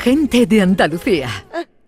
Gente de Andalucía,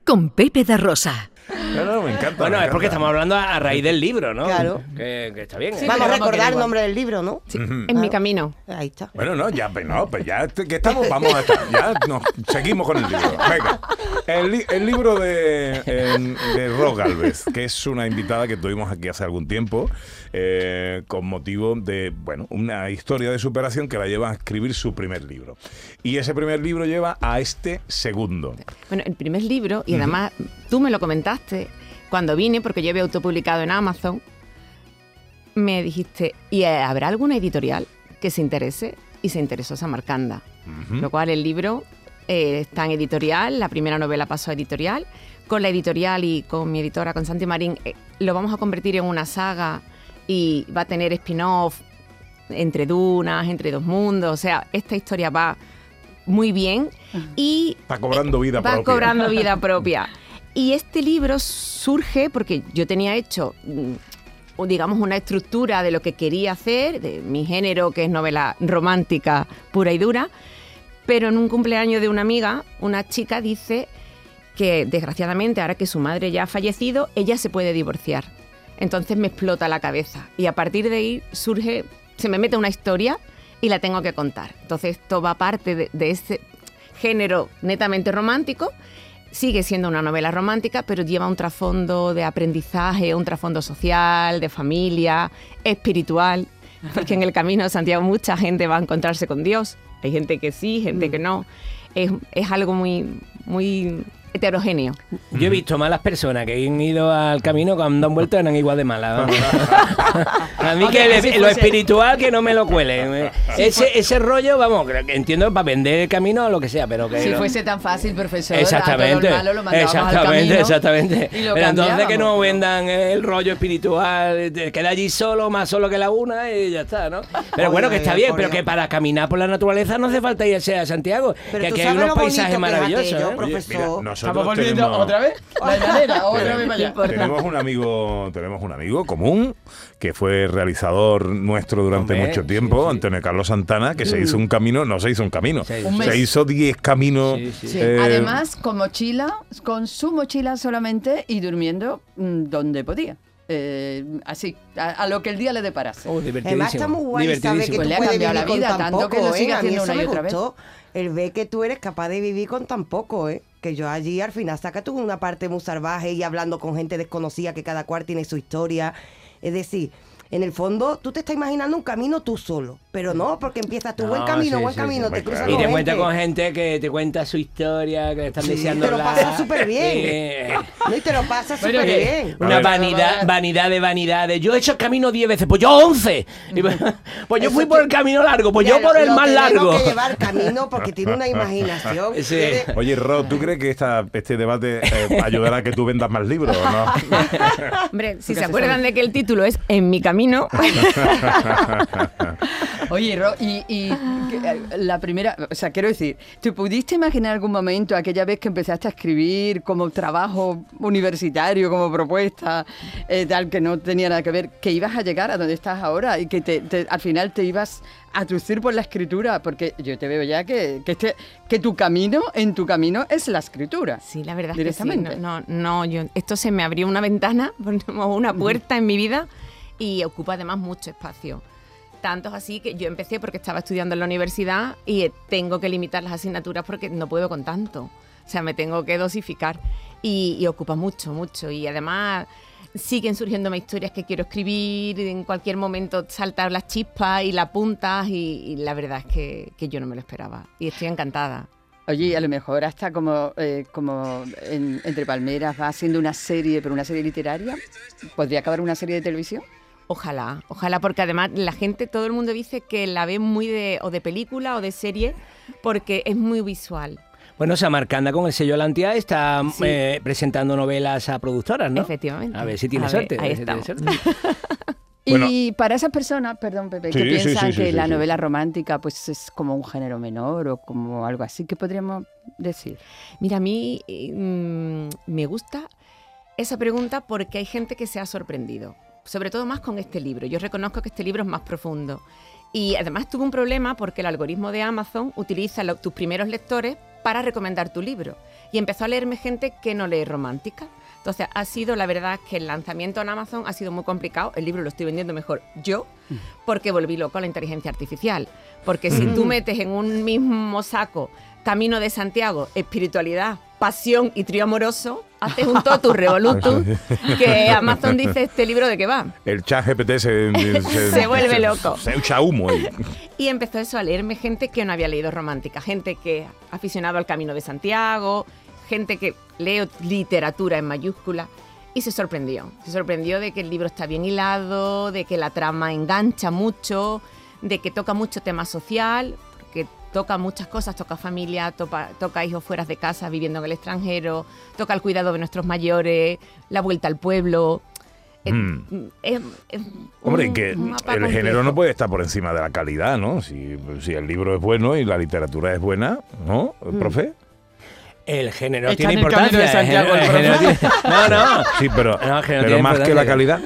con Pepe da Rosa. No, no, me encanta. Bueno, me es porque encanta. estamos hablando a raíz del libro, ¿no? Claro. Que, que está bien. Vamos ¿eh? vamos a recordar el nombre del libro, ¿no? En mi camino. Ahí está. Bueno, no, ya, pues no, pues ya que estamos, vamos a estar. Ya nos seguimos con el libro. Venga. El, li- el libro de, en- de Ro Galvez, que es una invitada que tuvimos aquí hace algún tiempo, eh, con motivo de, bueno, una historia de superación que la lleva a escribir su primer libro. Y ese primer libro lleva a este segundo. Bueno, el primer libro, y además tú me lo comentaste cuando vine, porque yo había autopublicado en Amazon, me dijiste, ¿y eh, habrá alguna editorial que se interese? Y se interesó Samarcanda. Ujú. Lo cual el libro eh, está en editorial, la primera novela pasó a editorial. Con la editorial y con mi editora, con Santi Marín, eh, lo vamos a convertir en una saga y va a tener spin-off entre dunas, entre dos mundos. O sea, esta historia va muy bien y Está cobrando vida va propia. cobrando vida propia. Y este libro surge porque yo tenía hecho, mm, o digamos, una estructura de lo que quería hacer, de mi género, que es novela romántica pura y dura, pero en un cumpleaños de una amiga, una chica dice que desgraciadamente, ahora que su madre ya ha fallecido, ella se puede divorciar. Entonces me explota la cabeza y a partir de ahí surge, se me mete una historia y la tengo que contar. Entonces esto va parte de, de ese género netamente romántico. Sigue siendo una novela romántica, pero lleva un trasfondo de aprendizaje, un trasfondo social, de familia, espiritual. Porque en el camino de Santiago mucha gente va a encontrarse con Dios. Hay gente que sí, gente que no. Es, es algo muy, muy heterogéneo. Yo he visto malas personas que han ido al camino cuando han vuelto eran igual de malas. a mí que Hombre, le- si lo espiritual que no me lo cuelen. ese, ese rollo, vamos, creo que entiendo para vender el camino o lo que sea, pero que... Si no- fuese tan fácil, profesor, Exactamente, a todo el malo lo al exactamente, camino exactamente. lo Pero entonces que no vendan el rollo espiritual, queda allí solo, más solo que la una y ya está, ¿no? Pero bueno, que está bien, pero que para caminar por la naturaleza no hace falta irse a Santiago, Pero que aquí hay unos paisajes maravillosos. aquello, ¿eh? Oye, mira. Nosotros Estamos volviendo tenemos- otra vez. La llanera, otra vez para allá. Tenemos un amigo, tenemos un amigo común que fue realizador nuestro durante Hombre, mucho tiempo, sí, sí. Antonio Carlos Santana, que se hizo un camino, no se hizo un camino, Se se, hizo- Un mes. hizo 10 caminos. Sí, sí. Sí. eh, Además, con mochila, con su mochila solamente y durmiendo mm, donde podía. Eh, así, a, a lo que el día le deparase. Oh, Además está muy guay saber que. Pues tú le ha cambiado vivir la vida, tanto que lo sigue ¿eh? Haciendo una y otra vez. El ver que tú eres capaz de vivir con tan poco, ¿eh? Que yo allí al final saca tú una parte muy salvaje y hablando con gente desconocida que cada cual tiene su historia. Es decir, en el fondo tú te estás imaginando un camino tú solo, pero no, porque empiezas tu No, buen camino, sí, buen sí, camino, sí. te cruzas Claro. Y te con cuenta gente. con gente que te cuenta su historia, que le están Sí, deseando te lo pasas súper bien. No, y te lo pasas súper bien. A Una ver. vanidad, vanidad de vanidades. Yo he hecho el camino 10 veces, pues yo 11. Y pues pues yo Eso fui por el camino largo, pues yo por el más largo. que llevar camino porque tiene una imaginación. Sí. Tiene- Oye, Rod, ¿tú crees que esta, este debate eh, ayudará a que tú vendas más libros o no? Hombre, si se se acuerdan de que el título es En mi camino, Oye, Ro, y, y eh, la primera, o sea, quiero decir, ¿te pudiste imaginar algún momento, aquella vez que empezaste a escribir como trabajo universitario, como propuesta, eh, tal, que no tenía nada que ver, que ibas a llegar a donde estás ahora y que te- te- al final te ibas a trucir por la escritura? Porque yo te veo ya que, que, este, que tu camino, en tu camino, es la escritura. Sí, la verdad es que sí. Directamente. No, no, no, yo, esto se me abrió una ventana, ponemos una puerta en mi vida y ocupa además mucho espacio. Tanto es así que yo empecé porque estaba estudiando en la universidad y tengo que limitar las asignaturas porque no puedo con tanto. O sea, me tengo que dosificar y, y ocupa mucho, mucho. Y además siguen surgiéndome historias que quiero escribir, y en cualquier momento saltar las chispas y las puntas y, y la verdad es que, que yo no me lo esperaba y estoy encantada. Oye, a lo mejor hasta como, eh, como en- Entre Palmeras va haciendo una serie, pero una serie literaria, ¿podría acabar una serie de televisión? Ojalá, ojalá, porque además la gente, todo el mundo dice que la ve muy de, o de película o de serie, porque es muy visual. Bueno, Samarcanda con el sello Lantia está Sí. eh, presentando novelas a productoras, ¿no? Efectivamente. A ver si tiene A suerte. ahí ver si tiene suerte. Bueno. Y para esas personas, perdón Pepe, Sí, que sí, piensan sí, sí, que sí, la sí. novela romántica pues es como un género menor o como algo así, ¿qué podríamos decir? Mira, a mí mm, me gusta esa pregunta porque hay gente que se ha sorprendido, sobre todo más con este libro. Yo reconozco que este libro es más profundo. Y además tuve un problema porque el algoritmo de Amazon utiliza lo- tus primeros lectores para recomendar tu libro. Y empezó a leerme gente que no lee romántica. Entonces, ha sido, la verdad, que el lanzamiento en Amazon ha sido muy complicado. El libro lo estoy vendiendo mejor yo, porque volví loco a la inteligencia artificial. Porque si tú metes en un mismo saco Camino de Santiago, espiritualidad, pasión y trío amoroso, haces un totus revolutum que Amazon dice este libro de qué va. El chat GPT se, Se vuelve loco. Se echa humo ahí. Y empezó eso a leerme gente que no había leído romántica, gente que aficionado al Camino de Santiago, gente que lee literatura en mayúscula. Y se sorprendió. Se sorprendió de que el libro está bien hilado, de que la trama engancha mucho, de que toca mucho tema social, toca muchas cosas, toca familia, toca, toca hijos fuera de casa viviendo en el extranjero, toca el cuidado de nuestros mayores, la vuelta al pueblo. Eh, Mm. es- es Hombre, un que el género no puede estar por encima de la calidad, ¿no? Si, si el libro es bueno y la literatura es buena, ¿no, Mm. profe? El género Está tiene en el camino importancia. de el Santiago, género- el el género tiene- no, no. Sí, pero, No, pero más que la calidad.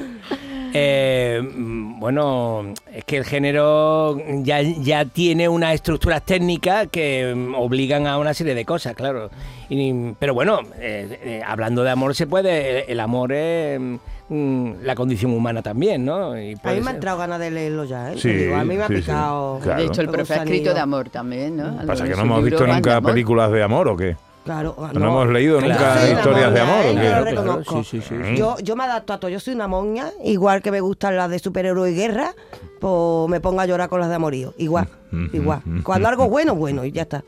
Eh, mm, bueno, es que el género ya, ya tiene unas estructuras técnicas que mm, obligan a una serie de cosas, claro. Y, pero bueno, eh, eh, hablando de amor se puede, el, el amor es mm, la condición humana también, ¿no? Y A mí me ha entrado ganas de leerlo ya, ¿eh? Sí, digo, a mí me ha sí, sí. picado. Claro. De hecho, el profe ha escrito de amor también, ¿no? Pasa que no hemos visto nunca películas de amor o qué. Claro, ah, No, hemos leído nunca Claro. historias de amor ¿eh? o Yo lo reconozco. sí, sí. Yo, yo me adapto a todo. Yo soy una moña, igual que me gustan las de superhéroe y guerra, pues me pongo a llorar con las de amorío. Igual, igual. Cuando algo es bueno, bueno, y ya está.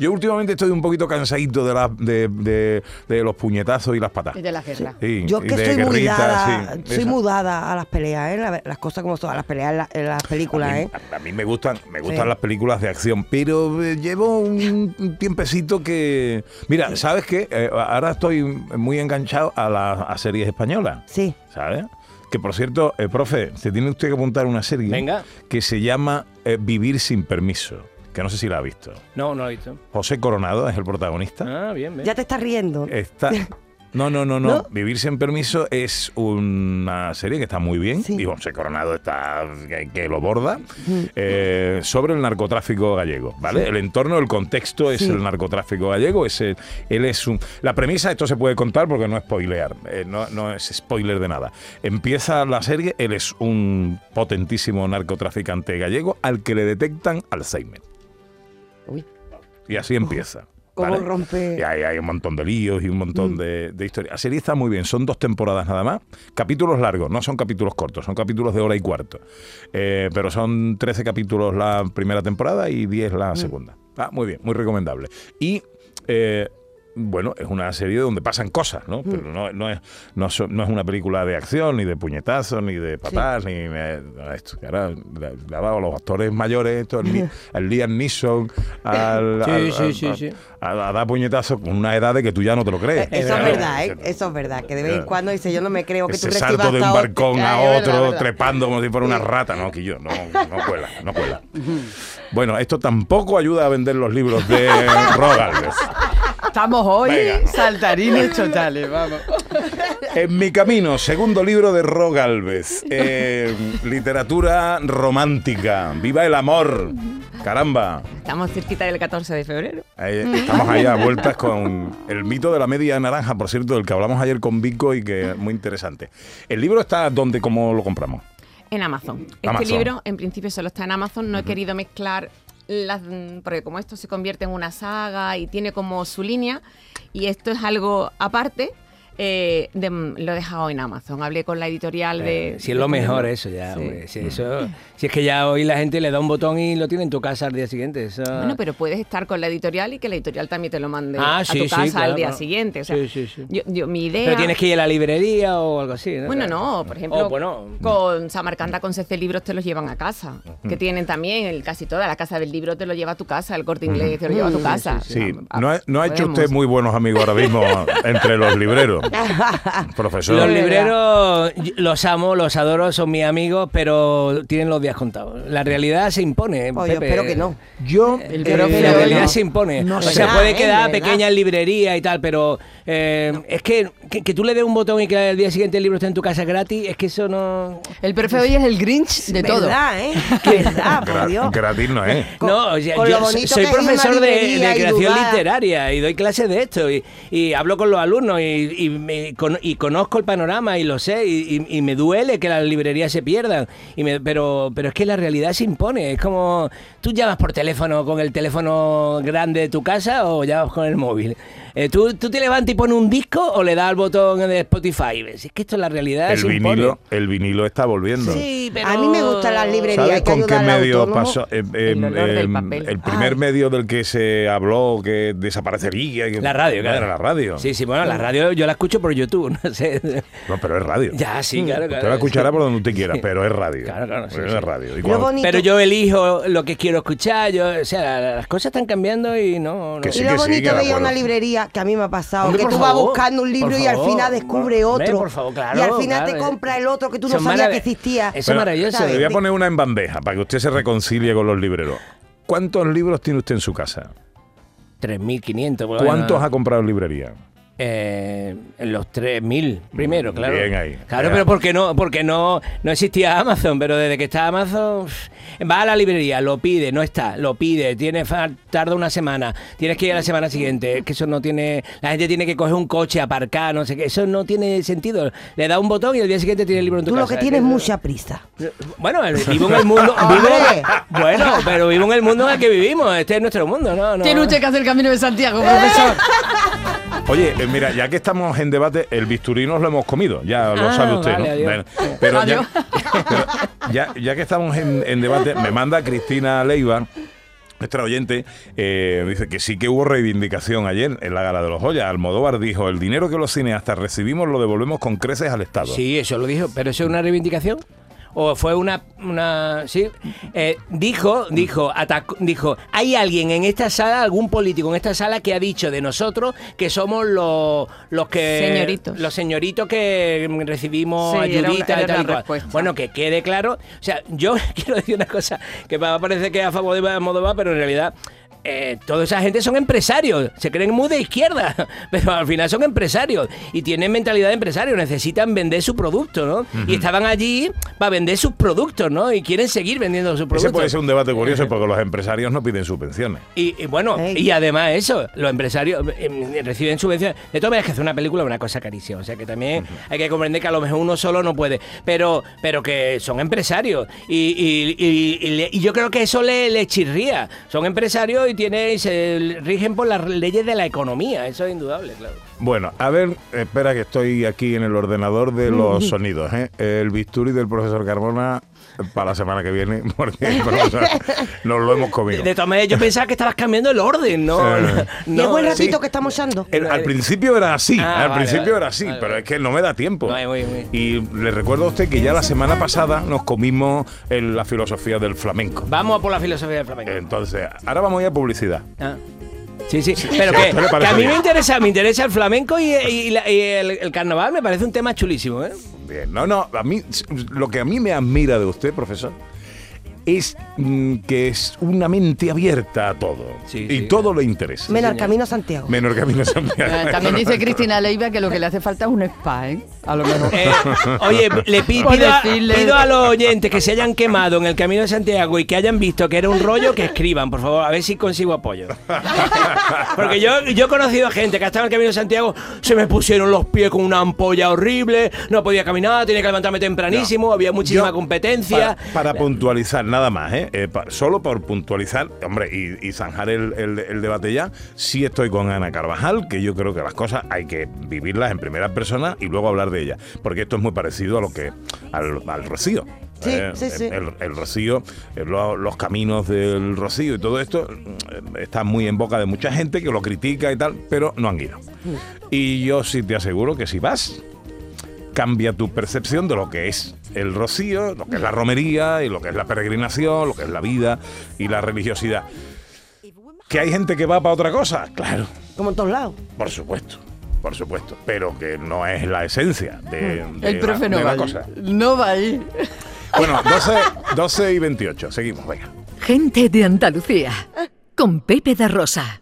Yo últimamente estoy un poquito cansadito de, la, de, de- de los puñetazos y las patas. Y de la guerra. Sí, Yo es que soy muy guerrita, dada, sí, soy esa. muy dada a las peleas, ¿eh? La- las cosas como son, a las peleas en, la- en las películas, a mí, ¿eh? a- a mí me gustan, me gustan Sí. las películas de acción, pero eh, llevo un, un tiempecito que. Mira, ¿sabes qué? Eh, ahora estoy muy enganchado a las a series españolas, Sí. ¿sabes? Que por cierto, eh, profe, se tiene usted que apuntar una serie Venga. que se llama eh, Vivir sin permiso, que no sé si la ha visto. No, no lo he visto. José Coronado es el protagonista. Ah, bien, bien. Ya te estás riendo. Está. No, no, no, no, ¿No? Vivir sin permiso es una serie que está muy bien. Sí. Y José Coronado está que, que lo borda. eh, sobre el narcotráfico gallego, ¿vale? El entorno, el contexto es Sí. el narcotráfico gallego. Es el- él es un. La premisa, esto se puede contar porque no es spoilear. eh, no, no es spoiler de nada. Empieza la serie, él es un potentísimo narcotraficante gallego al que le detectan Alzheimer. Uy. Y así empieza. ¿Cómo ¿vale? rompe? Y hay, hay un montón de líos y un Mm. montón de, de historias. La serie está muy bien, son dos temporadas nada más. Capítulos largos, no son capítulos cortos, son capítulos de hora y cuarto. Eh, pero son 13 capítulos la primera temporada y 10 Mm. la segunda. Ah, muy bien, muy recomendable. Y. eh, bueno, es una serie donde pasan cosas, ¿no? Mm. Pero no, no es, no, no es una película de acción, ni de puñetazos, ni de patas, ni de esto. Que ahora le, ha dado a los actores mayores, esto, al, Li- al Liam Neeson, al, Sí, al- sí, al- sí, a- sí. a, dar puñetazos con una edad de que tú ya no te lo crees. Eh, Eso es verdad. verdad, ¿eh? Eso es verdad. Que de vez en cuando dice, yo no me creo que tú Ese recibas salto de un balcón hostia. a otro, verdad, es verdad. trepando como si fuera una rata. No, que yo, no, no cuela, no cuela. Bueno, esto tampoco ayuda a vender los libros de Rogalves. Estamos hoy Venga. saltarines totales, vamos. En mi camino, segundo libro de Rogalves. Eh, literatura romántica. ¡Viva el amor! Caramba. Estamos cerquita del 14 de febrero. Ahí estamos allá vueltas con el mito de la media naranja, por cierto, del que hablamos ayer con Vico y que es muy interesante. El libro está donde, cómo lo compramos. En Amazon. Este Amazon. libro, en principio, solo está en Amazon. No he querido mezclar las. mm, Porque como esto se convierte en una saga y tiene como su línea, y esto es algo aparte, eh, de- lo he dejado en Amazon. Hablé con la editorial de. Eh, si es de lo mejor eso ya, Sí. hombre. Si, eso, si es que ya hoy la gente le da un botón y lo tiene en tu casa al día siguiente. eso- Bueno, pero puedes estar con la editorial y que la editorial también te lo mande Ah, a sí, tu sí, casa claro, al día claro. siguiente. O sea, Sí, sí, sí. Yo, yo- mi idea. Pero tienes que ir a la librería o algo así, ¿no? Bueno, no, por ejemplo, Oh, bueno. con Samarcanda con CC Libros te los llevan a casa, que tienen también el, casi toda la casa del libro te lo lleva a tu casa, el corte inglés te lo lleva a tu casa. Sí, no ha, no ha hecho usted muy buenos amigos ahora mismo entre los libreros. Profesor. Los libreros los amo, los adoro, son mis amigos, pero tienen los días contados. La realidad se impone. Pues yo Pepe. espero que no. Yo, El Eh, profe la no. realidad se impone. No o sea, puede quedar ¿eh? pequeña librería y tal, pero eh, es que, que, que tú le des un botón y que al día siguiente el libro esté en tu casa gratis, es que eso no... El profe hoy es el Grinch de todo. ¿Verdad, eh? ¿Verdad, por Dios? gratis no es. No, o sea, con yo soy que profesor de, creación literaria y doy clases de esto y, y hablo con los alumnos y, y me con- y conozco el panorama y lo sé y, y- y me duele que las librerías se pierdan. Y me- pero, pero es que la realidad se impone. Es como tú llamas por teléfono con el teléfono grande de tu casa o llamas con el móvil. Eh, ¿tú, ¿Tú te levantas y pones un disco o le das al botón de Spotify? Es que esto es la realidad. El se impone. vinilo, el vinilo está volviendo. Sí, pero... A mí me gustan las librerías. ¿Sabes con qué medio pasó? Eh, eh, El eh, primer Ay. medio del que se habló que desaparecería. que- La radio, claro. Era la radio. Sí, sí, bueno, la radio yo la escucho por YouTube, no sé. No, pero es radio. Ya, sí, claro, Usted claro. la escuchará por donde usted quiera, pero es radio. Claro, claro, sí, es sí. radio. Y cuando- bonito, Pero yo elijo lo que quiero escuchar, yo, o sea, la- las cosas están cambiando y no... no. Que sí, y lo que bonito de ir a una librería, que a mí me ha pasado, Hombre, que tú vas buscando un libro y al final descubre otro. por favor, claro, y al final claro. te compra el otro que tú no sabías que existía. Eso es Pero maravilloso. Le voy a poner una en bandeja para que usted se reconcilie con los libreros. ¿Cuántos libros tiene usted en su casa? 3.500. por lo ¿Cuántos ha comprado en librería? Eh, en los 3.000 primero, claro. Bien ahí. Claro, Ya. pero porque no porque no, no existía Amazon, pero desde que está Amazon, va a la librería, lo pide, no está, lo pide, tiene tarda una semana, tienes que ir a la semana siguiente, es que eso no tiene, la gente tiene que coger un coche, aparcar, no sé qué, eso no tiene sentido. Le da un botón y al día siguiente tiene el libro en tu Tú lo que tienes es mucha prisa. Bueno, vivo en el mundo. vivo- bueno, pero vivo en el mundo en el que vivimos. Este es nuestro mundo, ¿no? no. Tiene usted que hacer el camino de Santiago, profesor. Oye, eh, mira, ya que estamos en debate, el bisturí nos lo hemos comido, ya lo Ah, sabe usted, vale, ¿no? adiós. Bueno, pero ya, pero ya, ya que estamos en, en debate, me manda Cristina Leiva. Nuestra oyente eh, dice que sí que hubo reivindicación ayer en la gala de los Joyas. Almodóvar dijo, el dinero que los cineastas recibimos lo devolvemos con creces al Estado. Sí, eso lo dijo, pero eso es una reivindicación. ¿O fue una, una sí? Eh, dijo, dijo, atacó- dijo, hay alguien en esta sala, algún político en esta sala que ha dicho de nosotros que somos los, los que... Señoritos. Los señoritos que recibimos Sí, era una- ayuditas era y tal y cual. respuesta. Bueno, que quede claro. O sea, yo quiero decir una cosa que me parece que es a favor de Almodóvar, pero en realidad... eh, toda esa gente son empresarios, se creen muy de izquierda, pero al final son empresarios y tienen mentalidad de empresario, necesitan vender su producto, ¿no? Y estaban allí para vender sus productos, ¿no? Y quieren seguir vendiendo sus productos. Ese puede ser un debate curioso porque los empresarios no piden subvenciones. Y, y bueno, y además eso, los empresarios eh, reciben subvenciones. De todas maneras, que hacer una película es una cosa carísima. O sea que también hay que comprender que a lo mejor uno solo no puede. Pero, pero que son empresarios. Y, y- y- y le- y yo creo que eso le, le chirría. Son empresarios y, tienen, y se rigen por las leyes de la economía. Eso es indudable, claro. Bueno, a ver, espera que estoy aquí en el ordenador de los sonidos. ¿eh? El bisturí del profesor Carmona para la semana que viene, porque profesor nos lo hemos comido. De todas maneras, yo pensaba que estabas cambiando el orden, ¿no? Eh. no, y es buen no, ratito sí. que estamos echando. El- al principio era así, Ah, al vale, principio vale, era así, vale, pero vale. es que no me da tiempo. Muy, muy, muy. Y le recuerdo a usted que ya la semana pasada nos comimos en la filosofía del flamenco. Vamos a por la filosofía del flamenco. Entonces, ahora vamos a ir a publicidad. Ah. Sí, sí, pero que, ¿qué le que parece a mí me interesa, me interesa el flamenco y, y la- y el, el carnaval, me parece un tema chulísimo, ¿eh? No, no, a mí, lo que a mí me admira de usted, profesor, es mm, que es una mente abierta a todo. Sí, y sí, todo le interesa. Menos el camino a Santiago. Menor Camino Santiago. Eh, También dice Cristina Leiva que lo que le hace falta es un spa, ¿eh? A lo mejor. Eh, oye, le pido, a, decirle- pido a los oyentes que se hayan quemado en el Camino de Santiago y que hayan visto que era un rollo, que escriban, por favor, a ver si consigo apoyo. Porque yo, yo he conocido a gente que ha estado en el Camino de Santiago, se me pusieron los pies con una ampolla horrible, no podía caminar, tenía que levantarme tempranísimo, había muchísima Yo, competencia. Para, para puntualizar, nada más, ¿eh? Eh, pa- solo por puntualizar, hombre, y, y zanjar el, el- el debate ya, sí estoy con Ana Carvajal, que yo creo que las cosas hay que vivirlas en primera persona y luego hablar de ellas. Porque esto es muy parecido a lo que al, al rocío. Sí, Eh, sí, sí. El, el rocío, eh, lo- los caminos del rocío y todo esto está muy en boca de mucha gente que lo critica y tal, pero no han ido. Mm. Y yo sí te aseguro que si vas, cambia tu percepción de lo que es el rocío, lo que es la romería y lo que es la peregrinación, lo que es la vida y la religiosidad. ¿Que hay gente que va para otra cosa? Claro, Como en todos lados. por supuesto. por supuesto, pero que no es la esencia de, de El profe la, no de va la cosa. No va a ir. Bueno, 12, 12 y 28, seguimos, venga. Gente de Andalucía. Con Pepe da Rosa.